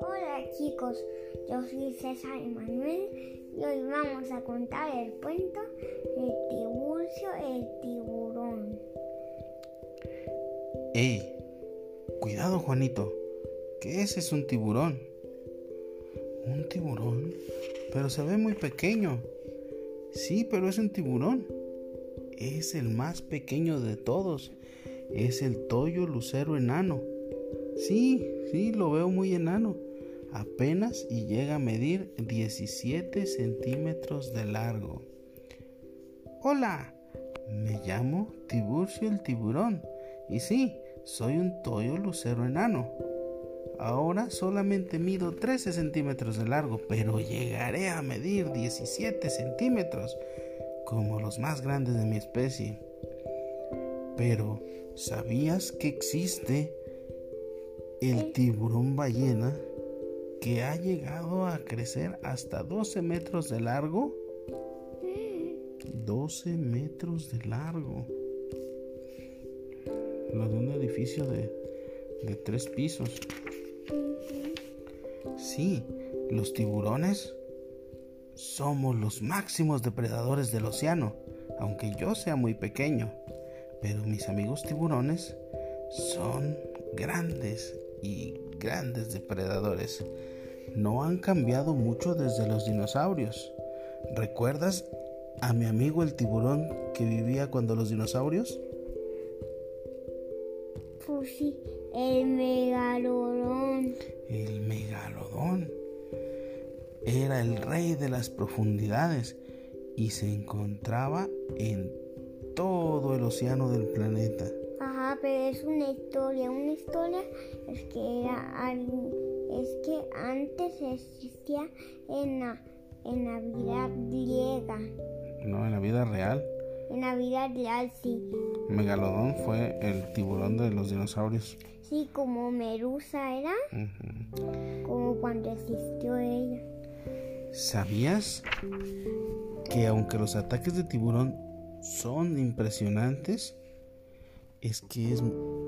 Hola chicos, yo soy César Emanuel y hoy vamos a contar el cuento de Tiburcio el tiburón. ¡Ey! Cuidado Juanito, que ese es un tiburón. ¿Un tiburón? Pero se ve muy pequeño. Sí, pero es un tiburón. Es el más pequeño de todos. Es el toyo lucero enano. Sí, sí, lo veo muy enano. Apenas y llega a medir 17 centímetros de largo. Hola, me llamo Tiburcio el tiburón. Y sí, soy un toyo lucero enano. Ahora solamente mido 13 centímetros de largo, pero llegaré a medir 17 centímetros, como los más grandes de mi especie. Pero, ¿sabías que existe el tiburón ballena que ha llegado a crecer hasta 12 metros de largo? 12 metros de largo. Lo de un edificio de, de tres pisos. Sí, los tiburones somos los máximos depredadores del océano, aunque yo sea muy pequeño. Pero mis amigos tiburones son grandes y grandes depredadores. No han cambiado mucho desde los dinosaurios. ¿Recuerdas a mi amigo el tiburón que vivía cuando los dinosaurios? Pues sí, el megalodón. El megalodón era el rey de las profundidades y se encontraba en todo el océano del planeta. Ajá, pero es una historia. Una historia es que era algo- es que antes existía en la, en la vida griega. No, en la vida real, En la vida real sí. Megalodón fue el tiburón de los dinosaurios. Sí, como Medusa era, Ujú. como cuando existió ella. ¿Sabías que aunque los ataques de tiburón son impresionantes, es que es,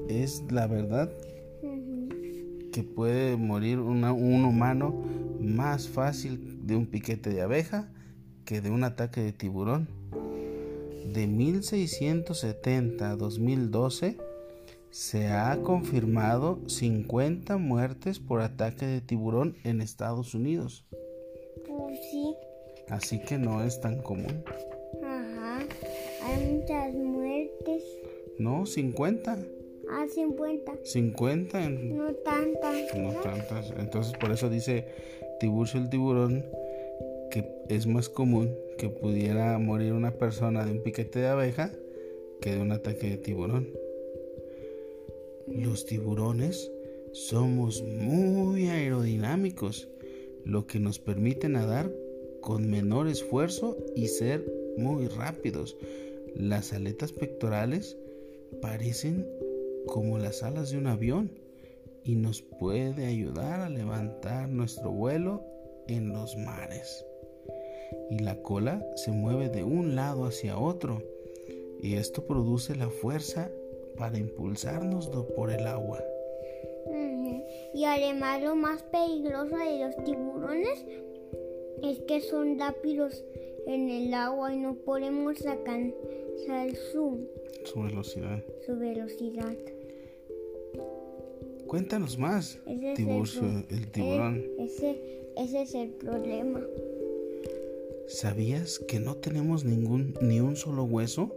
es la verdad que puede morir una- un humano más fácil de un piquete de abeja que de un ataque de tiburón? De 1670 a 2012 se ha confirmado 50 muertes por ataque de tiburón en Estados Unidos. Pues sí, Así que no es tan común. Hay muchas muertes. No, 50. Ah, 50. 50 en... No tantas. No tantas. Entonces por eso dice Tiburcio el tiburón que es más común que pudiera morir una persona de un piquete de abeja que de un ataque de tiburón. Los tiburones somos muy aerodinámicos, lo que nos permite nadar con menor esfuerzo y ser muy rápidos. Las aletas pectorales parecen como las alas de un avión y nos puede ayudar a levantar nuestro vuelo en los mares. Y la cola se mueve de un lado hacia otro y esto produce la fuerza para impulsarnos por el agua. Y además lo más peligroso de los tiburones es que son rápidos en el agua y no podemos alcanzar su, Su velocidad. su velocidad. Cuéntanos más, Ese es Tiburcio, el, el tiburón. Eh, ese, ese es el problema. ¿Sabías que no tenemos ningún ni un solo hueso?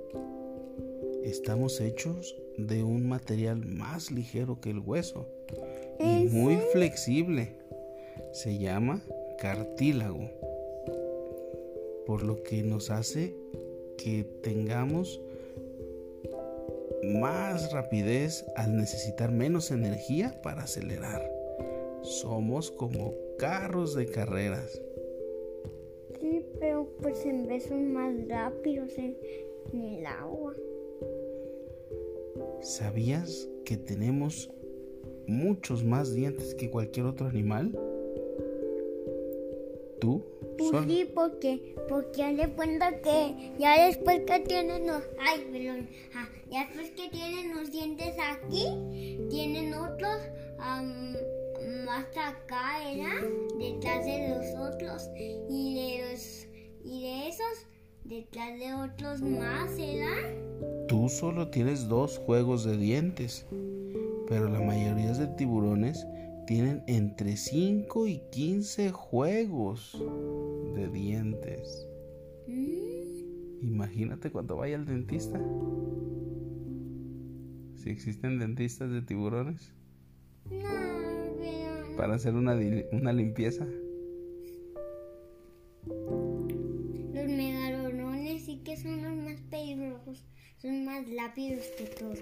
Estamos hechos de un material más ligero que el hueso y ¿En muy flexible. Se llama cartílago. Por lo que nos hace que tengamos más rapidez al necesitar menos energía para acelerar. Somos como carros de carreras. Sí, pero pues en vez son más rápidos en, en el agua. ¿Sabías que tenemos muchos más dientes que cualquier otro animal? ¿Tú? Pues sí, porque, porque haz de cuenta que ya después que tienen los, ay, perdón, ah, ya después que tienen los dientes aquí, tienen otros am, más acá, ¿verdad? Detrás de los otros y de los, y de esos, detrás de otros más, ¿verdad? Tú solo tienes dos juegos de dientes, pero la mayoría de tiburones tienen entre 5 y 15 juegos de dientes. Imagínate cuando vaya al dentista. Si existen dentistas de tiburones no, pero para hacer una, una limpieza. Los megalodrones sí que son los más peligrosos, son más lápidos que todos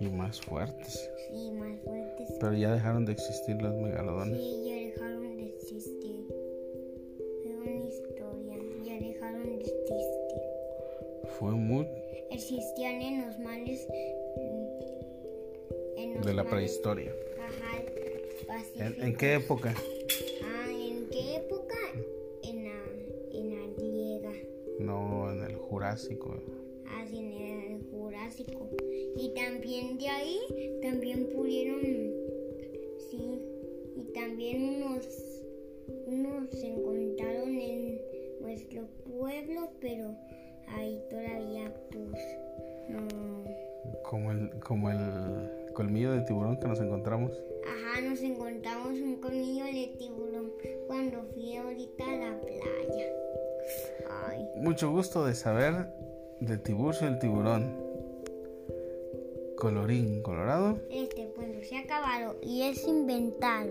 Y más fuertes. y más fuertes. Pero ya dejaron de existir los megalodones. Sí, ya dejaron de existir. Fue una historia, ya dejaron de existir. Fue muy Existían en los mares. mm, En los de la mares- prehistoria. Ajá, ¿En, en qué época? Ah, ¿en qué época? En la, en la griega. No, en el Jurásico. Y también de ahí, también pudieron, sí, y también unos, unos se encontraron en nuestro pueblo, pero ahí todavía pues no. Como el, como el colmillo de tiburón que nos encontramos. Ajá, nos encontramos un colmillo de tiburón cuando fui ahorita a la playa. Ay. Mucho gusto de saber de Tiburcio el tiburón. Colorín colorado. Este cuento se ha acabado y es inventado.